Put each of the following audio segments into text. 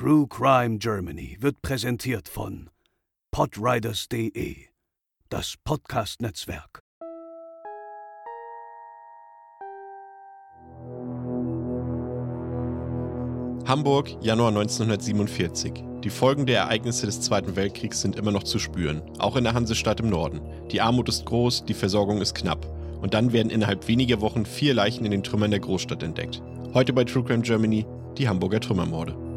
True Crime Germany wird präsentiert von podriders.de, das Podcast-Netzwerk. Hamburg, Januar 1947. Die Folgen der Ereignisse des Zweiten Weltkriegs sind immer noch zu spüren, auch in der Hansestadt im Norden. Die Armut ist groß, die Versorgung ist knapp. Und dann werden innerhalb weniger Wochen vier Leichen in den Trümmern der Großstadt entdeckt. Heute bei True Crime Germany die Hamburger Trümmermorde.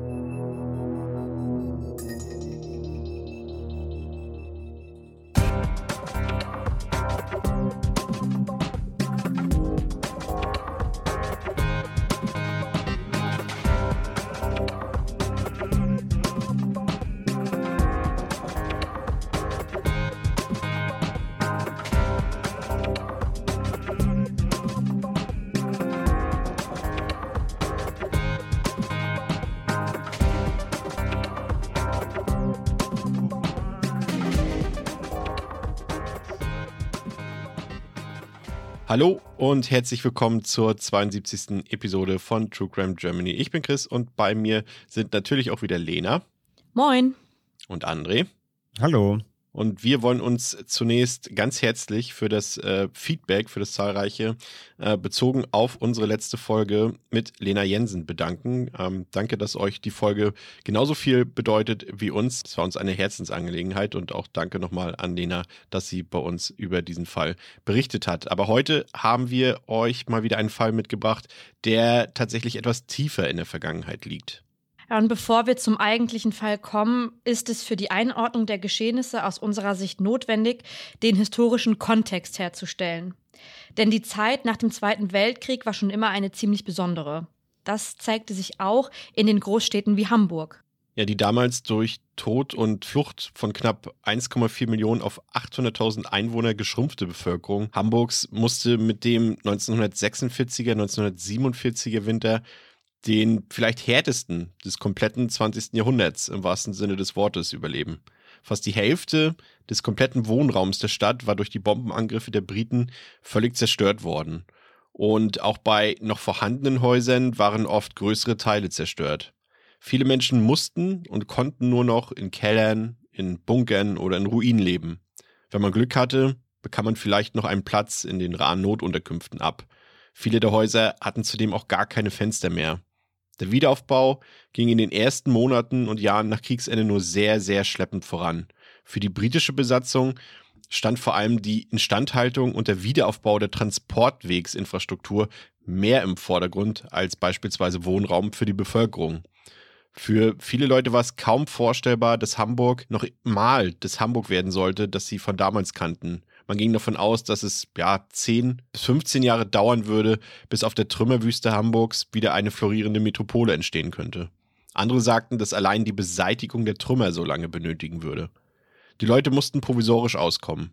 Hallo und herzlich willkommen zur 72. Episode von True Crime Germany. Ich bin Chris und bei mir sind natürlich auch wieder Lena. Moin. Und André. Hallo. Und wir wollen uns zunächst ganz herzlich für das äh, Feedback, für das zahlreiche, äh, bezogen auf unsere letzte Folge mit Lena Jensen bedanken. Ähm, danke, dass euch die Folge genauso viel bedeutet wie uns. Es war uns eine Herzensangelegenheit und auch danke nochmal an Lena, dass sie bei uns über diesen Fall berichtet hat. Aber heute haben wir euch mal wieder einen Fall mitgebracht, der tatsächlich etwas tiefer in der Vergangenheit liegt. Und bevor wir zum eigentlichen Fall kommen, ist es für die Einordnung der Geschehnisse aus unserer Sicht notwendig, den historischen Kontext herzustellen. Denn die Zeit nach dem Zweiten Weltkrieg war schon immer eine ziemlich besondere. Das zeigte sich auch in den Großstädten wie Hamburg. Ja, die damals durch Tod und Flucht von knapp 1,4 Millionen auf 800.000 Einwohner geschrumpfte Bevölkerung Hamburgs musste mit dem 1946er, 1947er Winter den vielleicht härtesten des kompletten 20. Jahrhunderts im wahrsten Sinne des Wortes überleben. Fast die Hälfte des kompletten Wohnraums der Stadt war durch die Bombenangriffe der Briten völlig zerstört worden. Und auch bei noch vorhandenen Häusern waren oft größere Teile zerstört. Viele Menschen mussten und konnten nur noch in Kellern, in Bunkern oder in Ruinen leben. Wenn man Glück hatte, bekam man vielleicht noch einen Platz in den raren Notunterkünften ab. Viele der Häuser hatten zudem auch gar keine Fenster mehr. Der Wiederaufbau ging in den ersten Monaten und Jahren nach Kriegsende nur sehr, sehr schleppend voran. Für die britische Besatzung stand vor allem die Instandhaltung und der Wiederaufbau der Transportwegsinfrastruktur mehr im Vordergrund als beispielsweise Wohnraum für die Bevölkerung. Für viele Leute war es kaum vorstellbar, dass Hamburg noch mal das Hamburg werden sollte, das sie von damals kannten. Man ging davon aus, dass es ja 10 bis 15 Jahre dauern würde, bis auf der Trümmerwüste Hamburgs wieder eine florierende Metropole entstehen könnte. Andere sagten, dass allein die Beseitigung der Trümmer so lange benötigen würde. Die Leute mussten provisorisch auskommen.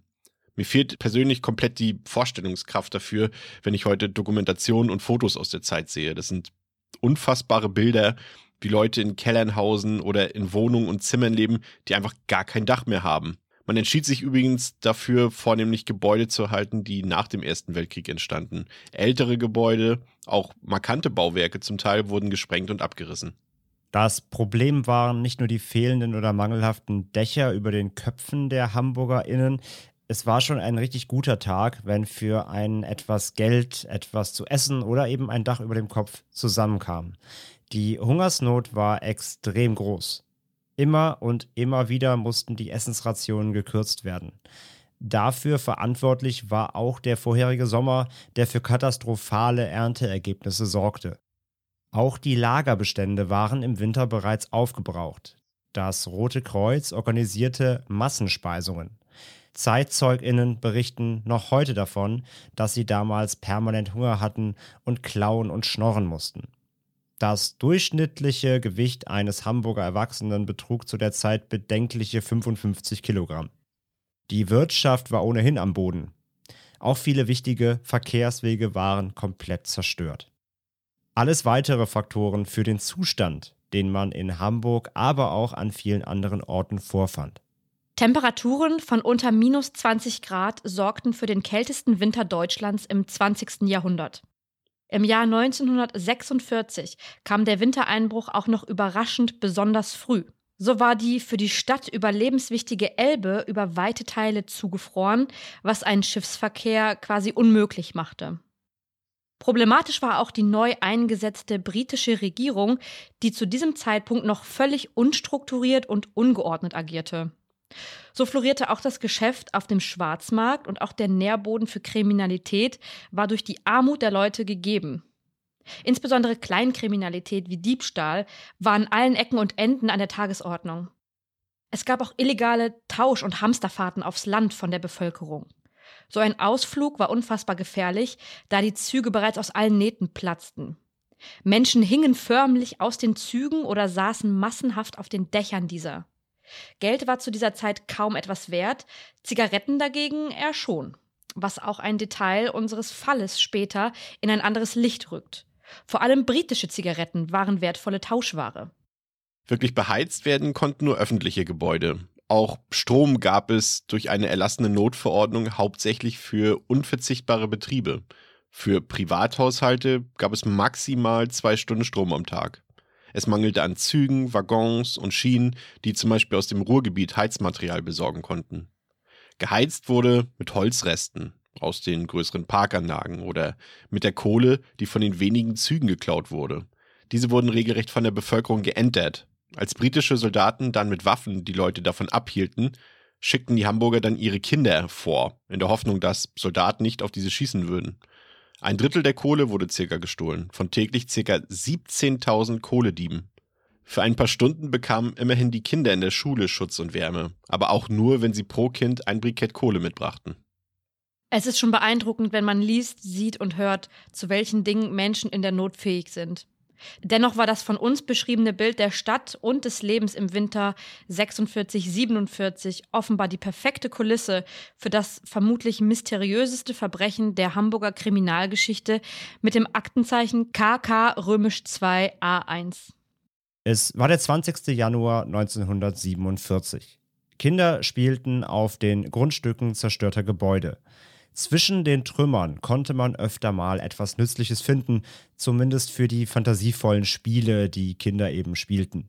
Mir fehlt persönlich komplett die Vorstellungskraft dafür, wenn ich heute Dokumentationen und Fotos aus der Zeit sehe. Das sind unfassbare Bilder, wie Leute in Kellern hausen oder in Wohnungen und Zimmern leben, die einfach gar kein Dach mehr haben. Man entschied sich übrigens dafür, vornehmlich Gebäude zu erhalten, die nach dem Ersten Weltkrieg entstanden. Ältere Gebäude, auch markante Bauwerke zum Teil, wurden gesprengt und abgerissen. Das Problem waren nicht nur die fehlenden oder mangelhaften Dächer über den Köpfen der HamburgerInnen. Es war schon ein richtig guter Tag, wenn für ein etwas Geld, etwas zu essen oder eben ein Dach über dem Kopf zusammenkam. Die Hungersnot war extrem groß. Immer und immer wieder mussten die Essensrationen gekürzt werden. Dafür verantwortlich war auch der vorherige Sommer, der für katastrophale Ernteergebnisse sorgte. Auch die Lagerbestände waren im Winter bereits aufgebraucht. Das Rote Kreuz organisierte Massenspeisungen. Zeitzeuginnen berichten noch heute davon, dass sie damals permanent Hunger hatten und klauen und schnorren mussten. Das durchschnittliche Gewicht eines Hamburger Erwachsenen betrug zu der Zeit bedenkliche 55 Kilogramm. Die Wirtschaft war ohnehin am Boden. Auch viele wichtige Verkehrswege waren komplett zerstört. Alles weitere Faktoren für den Zustand, den man in Hamburg, aber auch an vielen anderen Orten vorfand. Temperaturen von unter minus 20 Grad sorgten für den kältesten Winter Deutschlands im 20. Jahrhundert. Im Jahr 1946 kam der Wintereinbruch auch noch überraschend besonders früh. So war die für die Stadt überlebenswichtige Elbe über weite Teile zugefroren, was einen Schiffsverkehr quasi unmöglich machte. Problematisch war auch die neu eingesetzte britische Regierung, die zu diesem Zeitpunkt noch völlig unstrukturiert und ungeordnet agierte. So florierte auch das Geschäft auf dem Schwarzmarkt und auch der Nährboden für Kriminalität war durch die Armut der Leute gegeben. Insbesondere Kleinkriminalität wie Diebstahl war an allen Ecken und Enden an der Tagesordnung. Es gab auch illegale Tausch- und Hamsterfahrten aufs Land von der Bevölkerung. So ein Ausflug war unfassbar gefährlich, da die Züge bereits aus allen Nähten platzten. Menschen hingen förmlich aus den Zügen oder saßen massenhaft auf den Dächern dieser. Geld war zu dieser Zeit kaum etwas wert, Zigaretten dagegen eher schon, was auch ein Detail unseres Falles später in ein anderes Licht rückt. Vor allem britische Zigaretten waren wertvolle Tauschware. Wirklich beheizt werden konnten nur öffentliche Gebäude. Auch Strom gab es durch eine erlassene Notverordnung hauptsächlich für unverzichtbare Betriebe. Für Privathaushalte gab es maximal zwei Stunden Strom am Tag. Es mangelte an Zügen, Waggons und Schienen, die zum Beispiel aus dem Ruhrgebiet Heizmaterial besorgen konnten. Geheizt wurde mit Holzresten aus den größeren Parkanlagen oder mit der Kohle, die von den wenigen Zügen geklaut wurde. Diese wurden regelrecht von der Bevölkerung geentert als britische Soldaten dann mit Waffen die Leute davon abhielten, schickten die Hamburger dann ihre Kinder vor, in der Hoffnung, dass Soldaten nicht auf diese schießen würden. Ein Drittel der Kohle wurde circa gestohlen, von täglich circa 17.000 Kohledieben. Für ein paar Stunden bekamen immerhin die Kinder in der Schule Schutz und Wärme, aber auch nur, wenn sie pro Kind ein Brikett Kohle mitbrachten. Es ist schon beeindruckend, wenn man liest, sieht und hört, zu welchen Dingen Menschen in der Not fähig sind. Dennoch war das von uns beschriebene Bild der Stadt und des Lebens im Winter 46, 47 offenbar die perfekte Kulisse für das vermutlich mysteriöseste Verbrechen der Hamburger Kriminalgeschichte mit dem Aktenzeichen KK römisch 2 A1. Es war der 20. Januar 1947. Kinder spielten auf den Grundstücken zerstörter Gebäude. Zwischen den Trümmern konnte man öfter mal etwas Nützliches finden, zumindest für die fantasievollen Spiele, die Kinder eben spielten.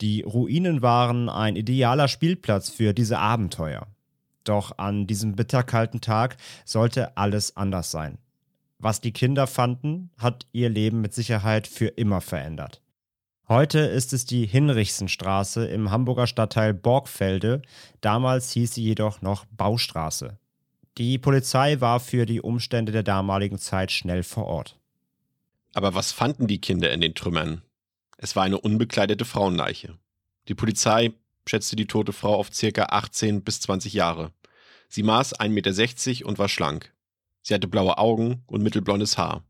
Die Ruinen waren ein idealer Spielplatz für diese Abenteuer. Doch an diesem bitterkalten Tag sollte alles anders sein. Was die Kinder fanden, hat ihr Leben mit Sicherheit für immer verändert. Heute ist es die Hinrichsenstraße im Hamburger Stadtteil Borgfelde, damals hieß sie jedoch noch Baustraße. Die Polizei war für die Umstände der damaligen Zeit schnell vor Ort. Aber was fanden die Kinder in den Trümmern? Es war eine unbekleidete Frauenleiche. Die Polizei schätzte die tote Frau auf circa 18 bis 20 Jahre. Sie maß 1,60 Meter und war schlank. Sie hatte blaue Augen und mittelblondes Haar.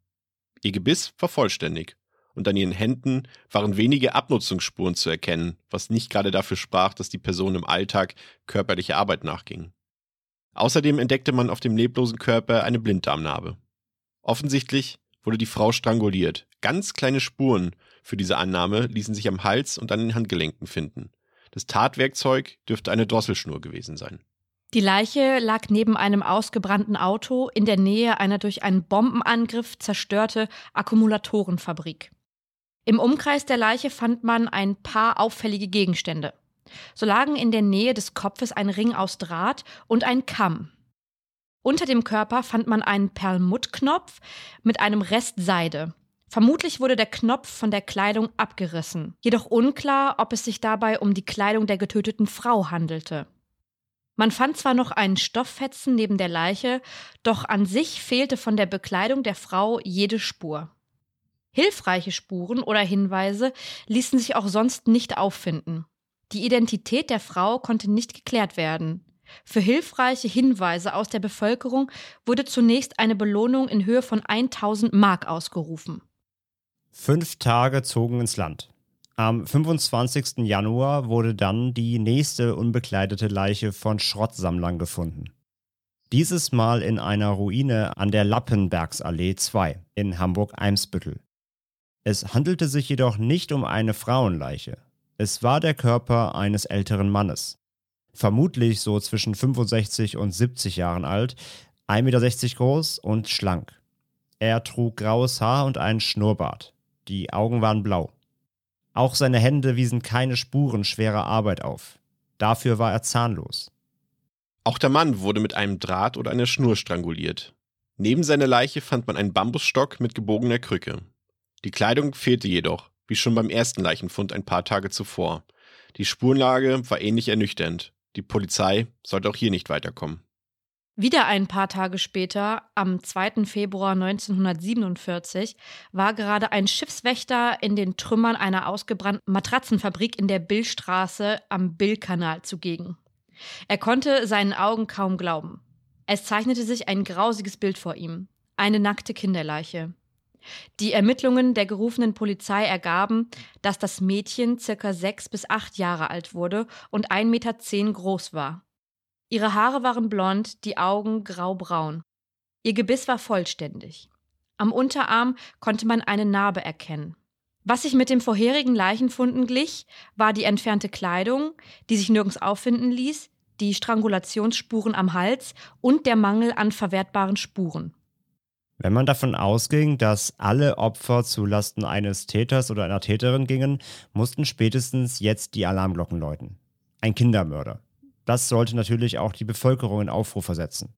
Ihr Gebiss war vollständig und an ihren Händen waren wenige Abnutzungsspuren zu erkennen, was nicht gerade dafür sprach, dass die Person im Alltag körperliche Arbeit nachging. Außerdem entdeckte man auf dem leblosen Körper eine Blinddarmnarbe. Offensichtlich wurde die Frau stranguliert. Ganz kleine Spuren für diese Annahme ließen sich am Hals und an den Handgelenken finden. Das Tatwerkzeug dürfte eine Drosselschnur gewesen sein. Die Leiche lag neben einem ausgebrannten Auto in der Nähe einer durch einen Bombenangriff zerstörte Akkumulatorenfabrik. Im Umkreis der Leiche fand man ein paar auffällige Gegenstände. So lagen in der Nähe des Kopfes ein Ring aus Draht und ein Kamm. Unter dem Körper fand man einen Perlmuttknopf mit einem Rest Seide. Vermutlich wurde der Knopf von der Kleidung abgerissen, jedoch unklar, ob es sich dabei um die Kleidung der getöteten Frau handelte. Man fand zwar noch einen Stofffetzen neben der Leiche, doch an sich fehlte von der Bekleidung der Frau jede Spur. Hilfreiche Spuren oder Hinweise ließen sich auch sonst nicht auffinden. Die Identität der Frau konnte nicht geklärt werden. Für hilfreiche Hinweise aus der Bevölkerung wurde zunächst eine Belohnung in Höhe von 1000 Mark ausgerufen. Fünf Tage zogen ins Land. Am 25. Januar wurde dann die nächste unbekleidete Leiche von Schrottsammlern gefunden. Dieses Mal in einer Ruine an der Lappenbergsallee 2 in Hamburg-Eimsbüttel. Es handelte sich jedoch nicht um eine Frauenleiche. Es war der Körper eines älteren Mannes. Vermutlich so zwischen 65 und 70 Jahren alt, 1,60 Meter groß und schlank. Er trug graues Haar und einen Schnurrbart. Die Augen waren blau. Auch seine Hände wiesen keine Spuren schwerer Arbeit auf. Dafür war er zahnlos. Auch der Mann wurde mit einem Draht oder einer Schnur stranguliert. Neben seiner Leiche fand man einen Bambusstock mit gebogener Krücke. Die Kleidung fehlte jedoch, wie schon beim ersten Leichenfund ein paar Tage zuvor. Die Spurenlage war ähnlich ernüchternd. Die Polizei sollte auch hier nicht weiterkommen. Wieder ein paar Tage später, am 2. Februar 1947, war gerade ein Schiffswächter in den Trümmern einer ausgebrannten Matratzenfabrik in der Billstraße am Billkanal zugegen. Er konnte seinen Augen kaum glauben. Es zeichnete sich ein grausiges Bild vor ihm. Eine nackte Kinderleiche. Die Ermittlungen der gerufenen Polizei ergaben, dass das Mädchen circa sechs bis acht Jahre alt wurde und 1,10 Meter zehn groß war. Ihre Haare waren blond, die Augen graubraun. Ihr Gebiss war vollständig. Am Unterarm konnte man eine Narbe erkennen. Was sich mit dem vorherigen Leichenfunden glich, war die entfernte Kleidung, die sich nirgends auffinden ließ, die Strangulationsspuren am Hals und der Mangel an verwertbaren Spuren. Wenn man davon ausging, dass alle Opfer zu Lasten eines Täters oder einer Täterin gingen, mussten spätestens jetzt die Alarmglocken läuten. Ein Kindermörder. Das sollte natürlich auch die Bevölkerung in Aufruhr versetzen.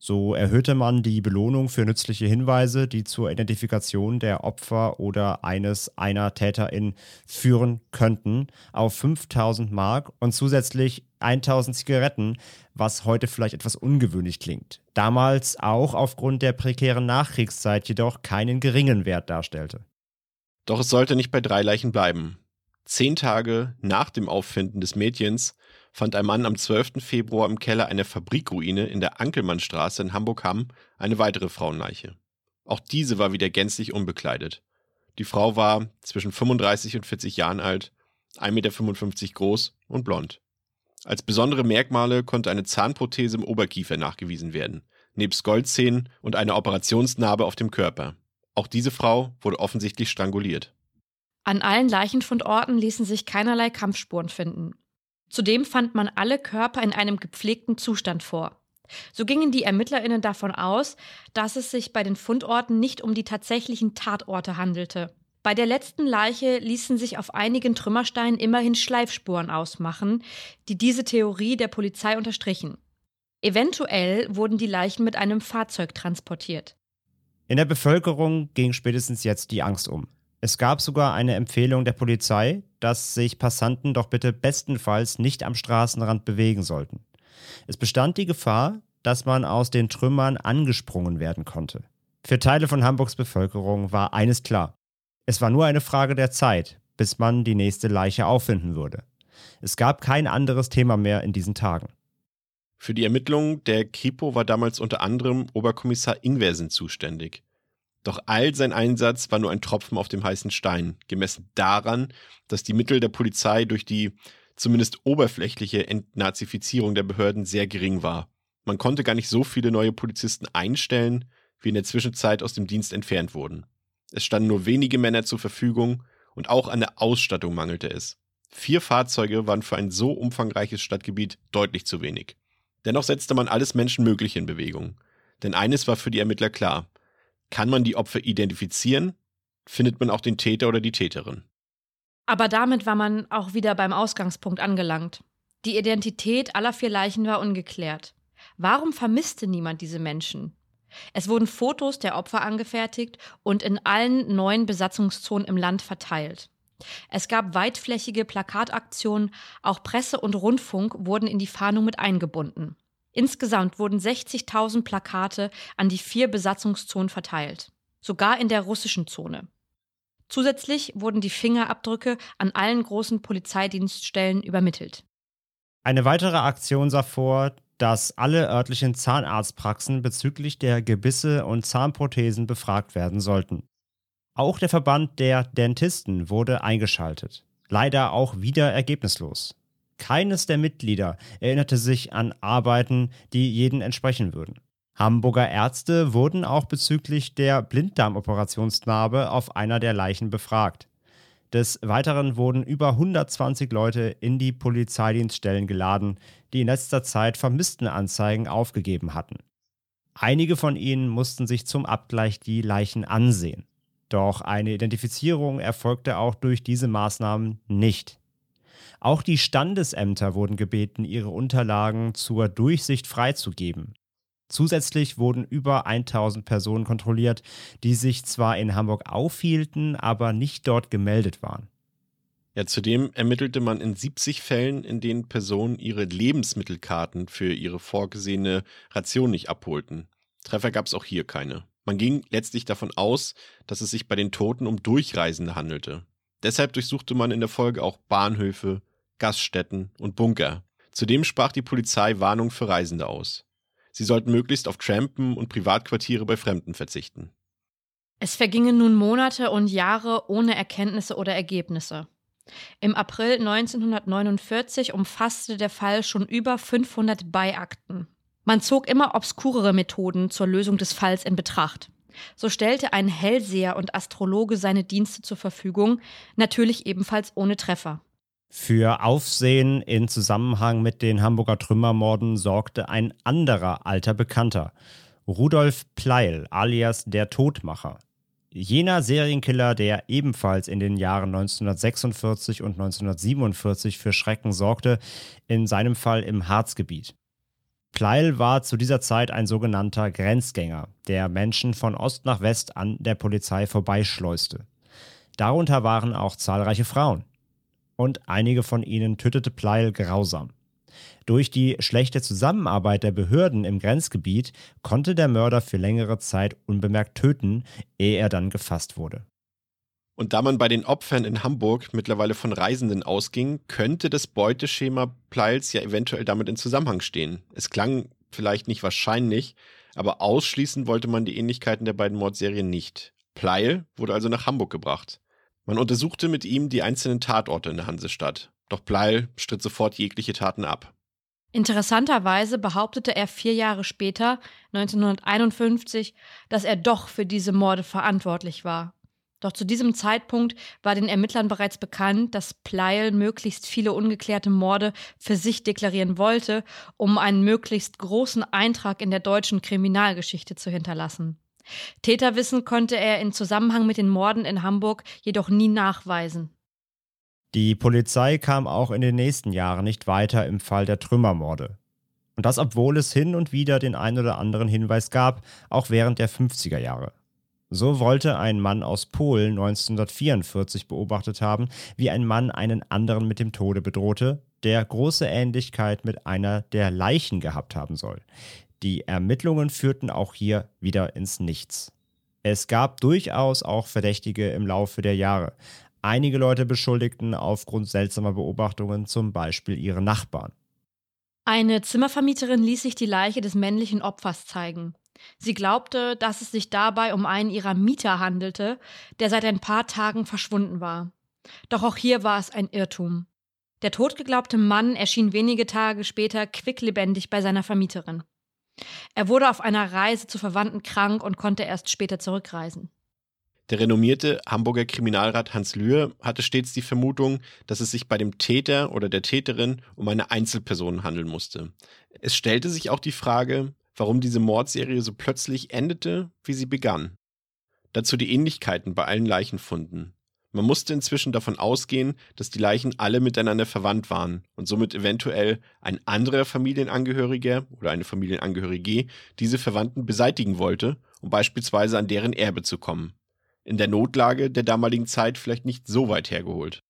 So erhöhte man die Belohnung für nützliche Hinweise, die zur Identifikation der Opfer oder eines einer Täterin führen könnten, auf 5000 Mark und zusätzlich 1000 Zigaretten, was heute vielleicht etwas ungewöhnlich klingt. Damals auch aufgrund der prekären Nachkriegszeit jedoch keinen geringen Wert darstellte. Doch es sollte nicht bei drei Leichen bleiben. Zehn Tage nach dem Auffinden des Mädchens fand ein Mann am 12. Februar im Keller einer Fabrikruine in der Ankelmannstraße in Hamburg-Hamm eine weitere Frauenleiche. Auch diese war wieder gänzlich unbekleidet. Die Frau war zwischen 35 und 40 Jahren alt, 1,55 Meter groß und blond. Als besondere Merkmale konnte eine Zahnprothese im Oberkiefer nachgewiesen werden, nebst Goldzähnen und eine Operationsnarbe auf dem Körper. Auch diese Frau wurde offensichtlich stranguliert. An allen Leichenfundorten ließen sich keinerlei Kampfspuren finden. Zudem fand man alle Körper in einem gepflegten Zustand vor. So gingen die ErmittlerInnen davon aus, dass es sich bei den Fundorten nicht um die tatsächlichen Tatorte handelte. Bei der letzten Leiche ließen sich auf einigen Trümmersteinen immerhin Schleifspuren ausmachen, die diese Theorie der Polizei unterstrichen. Eventuell wurden die Leichen mit einem Fahrzeug transportiert. In der Bevölkerung ging spätestens jetzt die Angst um. Es gab sogar eine Empfehlung der Polizei, dass sich Passanten doch bitte bestenfalls nicht am Straßenrand bewegen sollten. Es bestand die Gefahr, dass man aus den Trümmern angesprungen werden konnte. Für Teile von Hamburgs Bevölkerung war eines klar. Es war nur eine Frage der Zeit, bis man die nächste Leiche auffinden würde. Es gab kein anderes Thema mehr in diesen Tagen. Für die Ermittlungen der Kripo war damals unter anderem Oberkommissar Ingwersen zuständig. Doch all sein Einsatz war nur ein Tropfen auf dem heißen Stein, gemessen daran, dass die Mittel der Polizei durch die zumindest oberflächliche Entnazifizierung der Behörden sehr gering war. Man konnte gar nicht so viele neue Polizisten einstellen, wie in der Zwischenzeit aus dem Dienst entfernt wurden. Es standen nur wenige Männer zur Verfügung und auch an der Ausstattung mangelte es. Vier Fahrzeuge waren für ein so umfangreiches Stadtgebiet deutlich zu wenig. Dennoch setzte man alles Menschenmögliche in Bewegung. Denn eines war für die Ermittler klar, kann man die Opfer identifizieren, findet man auch den Täter oder die Täterin. Aber damit war man auch wieder beim Ausgangspunkt angelangt. Die Identität aller vier Leichen war ungeklärt. Warum vermisste niemand diese Menschen? Es wurden Fotos der Opfer angefertigt und in allen neuen Besatzungszonen im Land verteilt. Es gab weitflächige Plakataktionen, auch Presse und Rundfunk wurden in die Fahndung mit eingebunden. Insgesamt wurden 60.000 Plakate an die vier Besatzungszonen verteilt, sogar in der russischen Zone. Zusätzlich wurden die Fingerabdrücke an allen großen Polizeidienststellen übermittelt. Eine weitere Aktion sah vor, dass alle örtlichen Zahnarztpraxen bezüglich der Gebisse und Zahnprothesen befragt werden sollten. Auch der Verband der Dentisten wurde eingeschaltet. Leider auch wieder ergebnislos. Keines der Mitglieder erinnerte sich an Arbeiten, die jeden entsprechen würden. Hamburger Ärzte wurden auch bezüglich der Blinddarmoperationsnarbe auf einer der Leichen befragt. Des Weiteren wurden über 120 Leute in die Polizeidienststellen geladen, die in letzter Zeit Vermisstenanzeigen aufgegeben hatten. Einige von ihnen mussten sich zum Abgleich die Leichen ansehen. Doch eine Identifizierung erfolgte auch durch diese Maßnahmen nicht. Auch die Standesämter wurden gebeten, ihre Unterlagen zur Durchsicht freizugeben. Zusätzlich wurden über 1000 Personen kontrolliert, die sich zwar in Hamburg aufhielten, aber nicht dort gemeldet waren. Ja, zudem ermittelte man in 70 Fällen, in denen Personen ihre Lebensmittelkarten für ihre vorgesehene Ration nicht abholten. Treffer gab es auch hier keine. Man ging letztlich davon aus, dass es sich bei den Toten um Durchreisende handelte. Deshalb durchsuchte man in der Folge auch Bahnhöfe, Gaststätten und Bunker. Zudem sprach die Polizei Warnung für Reisende aus. Sie sollten möglichst auf Trampen und Privatquartiere bei Fremden verzichten. Es vergingen nun Monate und Jahre ohne Erkenntnisse oder Ergebnisse. Im April 1949 umfasste der Fall schon über 500 Beiakten. Man zog immer obskurere Methoden zur Lösung des Falls in Betracht. So stellte ein Hellseher und Astrologe seine Dienste zur Verfügung, natürlich ebenfalls ohne Treffer. Für Aufsehen in Zusammenhang mit den Hamburger Trümmermorden sorgte ein anderer alter Bekannter, Rudolf Pleil alias der Todmacher. Jener Serienkiller, der ebenfalls in den Jahren 1946 und 1947 für Schrecken sorgte, in seinem Fall im Harzgebiet. Pleil war zu dieser Zeit ein sogenannter Grenzgänger, der Menschen von Ost nach West an der Polizei vorbeischleuste. Darunter waren auch zahlreiche Frauen und einige von ihnen tötete Pleil grausam. Durch die schlechte Zusammenarbeit der Behörden im Grenzgebiet konnte der Mörder für längere Zeit unbemerkt töten, ehe er dann gefasst wurde. Und da man bei den Opfern in Hamburg mittlerweile von Reisenden ausging, könnte das Beuteschema Pleils ja eventuell damit in Zusammenhang stehen. Es klang vielleicht nicht wahrscheinlich, aber ausschließen wollte man die Ähnlichkeiten der beiden Mordserien nicht. Pleil wurde also nach Hamburg gebracht. Man untersuchte mit ihm die einzelnen Tatorte in der Hansestadt. Doch Pleil stritt sofort jegliche Taten ab. Interessanterweise behauptete er vier Jahre später, 1951, dass er doch für diese Morde verantwortlich war. Doch zu diesem Zeitpunkt war den Ermittlern bereits bekannt, dass Pleil möglichst viele ungeklärte Morde für sich deklarieren wollte, um einen möglichst großen Eintrag in der deutschen Kriminalgeschichte zu hinterlassen. Täterwissen konnte er in Zusammenhang mit den Morden in Hamburg jedoch nie nachweisen. Die Polizei kam auch in den nächsten Jahren nicht weiter im Fall der Trümmermorde. Und das obwohl es hin und wieder den ein oder anderen Hinweis gab, auch während der 50er Jahre. So wollte ein Mann aus Polen 1944 beobachtet haben, wie ein Mann einen anderen mit dem Tode bedrohte, der große Ähnlichkeit mit einer der Leichen gehabt haben soll. Die Ermittlungen führten auch hier wieder ins Nichts. Es gab durchaus auch Verdächtige im Laufe der Jahre. Einige Leute beschuldigten aufgrund seltsamer Beobachtungen zum Beispiel ihre Nachbarn. Eine Zimmervermieterin ließ sich die Leiche des männlichen Opfers zeigen. Sie glaubte, dass es sich dabei um einen ihrer Mieter handelte, der seit ein paar Tagen verschwunden war. Doch auch hier war es ein Irrtum. Der totgeglaubte Mann erschien wenige Tage später quicklebendig bei seiner Vermieterin. Er wurde auf einer Reise zu Verwandten krank und konnte erst später zurückreisen. Der renommierte Hamburger Kriminalrat Hans Lühr hatte stets die Vermutung, dass es sich bei dem Täter oder der Täterin um eine Einzelperson handeln musste. Es stellte sich auch die Frage, warum diese Mordserie so plötzlich endete, wie sie begann. Dazu die Ähnlichkeiten bei allen Leichenfunden. Man musste inzwischen davon ausgehen, dass die Leichen alle miteinander verwandt waren und somit eventuell ein anderer Familienangehöriger oder eine Familienangehörige diese Verwandten beseitigen wollte, um beispielsweise an deren Erbe zu kommen. In der Notlage der damaligen Zeit vielleicht nicht so weit hergeholt.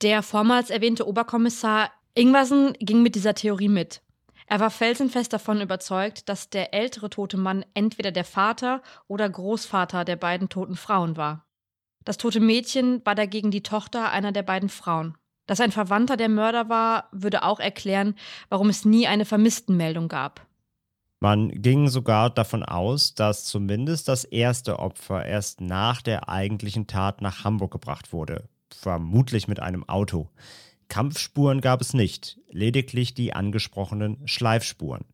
Der vormals erwähnte Oberkommissar Ingwersen ging mit dieser Theorie mit. Er war felsenfest davon überzeugt, dass der ältere tote Mann entweder der Vater oder Großvater der beiden toten Frauen war. Das tote Mädchen war dagegen die Tochter einer der beiden Frauen. Dass ein Verwandter der Mörder war, würde auch erklären, warum es nie eine Vermisstenmeldung gab. Man ging sogar davon aus, dass zumindest das erste Opfer erst nach der eigentlichen Tat nach Hamburg gebracht wurde, vermutlich mit einem Auto. Kampfspuren gab es nicht, lediglich die angesprochenen Schleifspuren.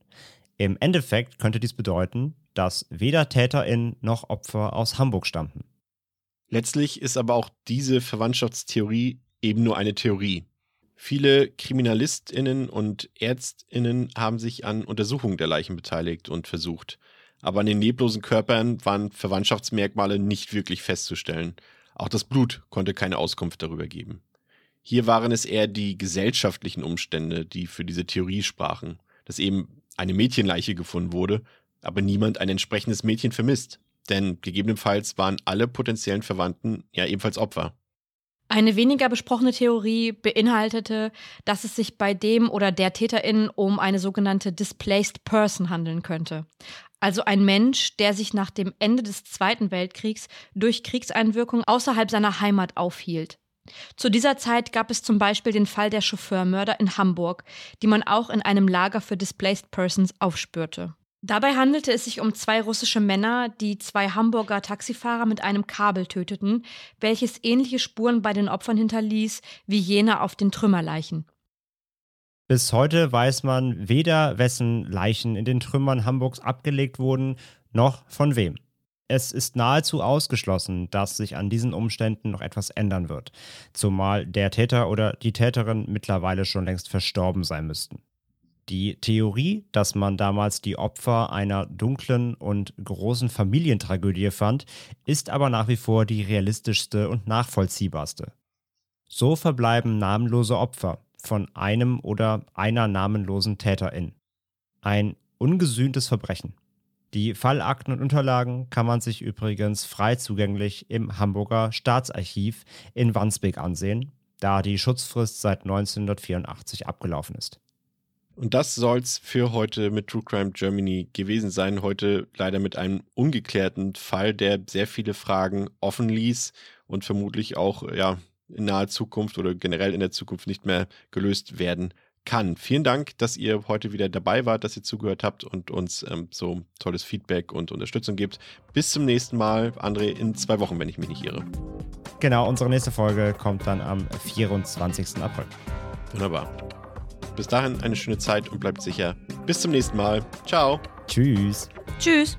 Im Endeffekt könnte dies bedeuten, dass weder Täterin noch Opfer aus Hamburg stammten. Letztlich ist aber auch diese Verwandtschaftstheorie eben nur eine Theorie. Viele KriminalistInnen und ÄrztInnen haben sich an Untersuchungen der Leichen beteiligt und versucht, aber an den leblosen Körpern waren Verwandtschaftsmerkmale nicht wirklich festzustellen. Auch das Blut konnte keine Auskunft darüber geben. Hier waren es eher die gesellschaftlichen Umstände, die für diese Theorie sprachen, dass eben eine Mädchenleiche gefunden wurde, aber niemand ein entsprechendes Mädchen vermisst. Denn gegebenenfalls waren alle potenziellen Verwandten ja ebenfalls Opfer. Eine weniger besprochene Theorie beinhaltete, dass es sich bei dem oder der Täterin um eine sogenannte Displaced Person handeln könnte. Also ein Mensch, der sich nach dem Ende des Zweiten Weltkriegs durch Kriegseinwirkung außerhalb seiner Heimat aufhielt. Zu dieser Zeit gab es zum Beispiel den Fall der Chauffeurmörder in Hamburg, die man auch in einem Lager für Displaced Persons aufspürte. Dabei handelte es sich um zwei russische Männer, die zwei Hamburger Taxifahrer mit einem Kabel töteten, welches ähnliche Spuren bei den Opfern hinterließ wie jene auf den Trümmerleichen. Bis heute weiß man weder, wessen Leichen in den Trümmern Hamburgs abgelegt wurden, noch von wem. Es ist nahezu ausgeschlossen, dass sich an diesen Umständen noch etwas ändern wird, zumal der Täter oder die Täterin mittlerweile schon längst verstorben sein müssten. Die Theorie, dass man damals die Opfer einer dunklen und großen Familientragödie fand, ist aber nach wie vor die realistischste und nachvollziehbarste. So verbleiben namenlose Opfer von einem oder einer namenlosen Täterin. Ein ungesühntes Verbrechen. Die Fallakten und Unterlagen kann man sich übrigens frei zugänglich im Hamburger Staatsarchiv in Wandsbek ansehen, da die Schutzfrist seit 1984 abgelaufen ist. Und das soll's für heute mit True Crime Germany gewesen sein. Heute leider mit einem ungeklärten Fall, der sehr viele Fragen offen ließ und vermutlich auch ja, in naher Zukunft oder generell in der Zukunft nicht mehr gelöst werden kann. Vielen Dank, dass ihr heute wieder dabei wart, dass ihr zugehört habt und uns ähm, so tolles Feedback und Unterstützung gibt. Bis zum nächsten Mal, André, in zwei Wochen, wenn ich mich nicht irre. Genau, unsere nächste Folge kommt dann am 24. April. Wunderbar. Bis dahin eine schöne Zeit und bleibt sicher. Bis zum nächsten Mal. Ciao. Tschüss. Tschüss.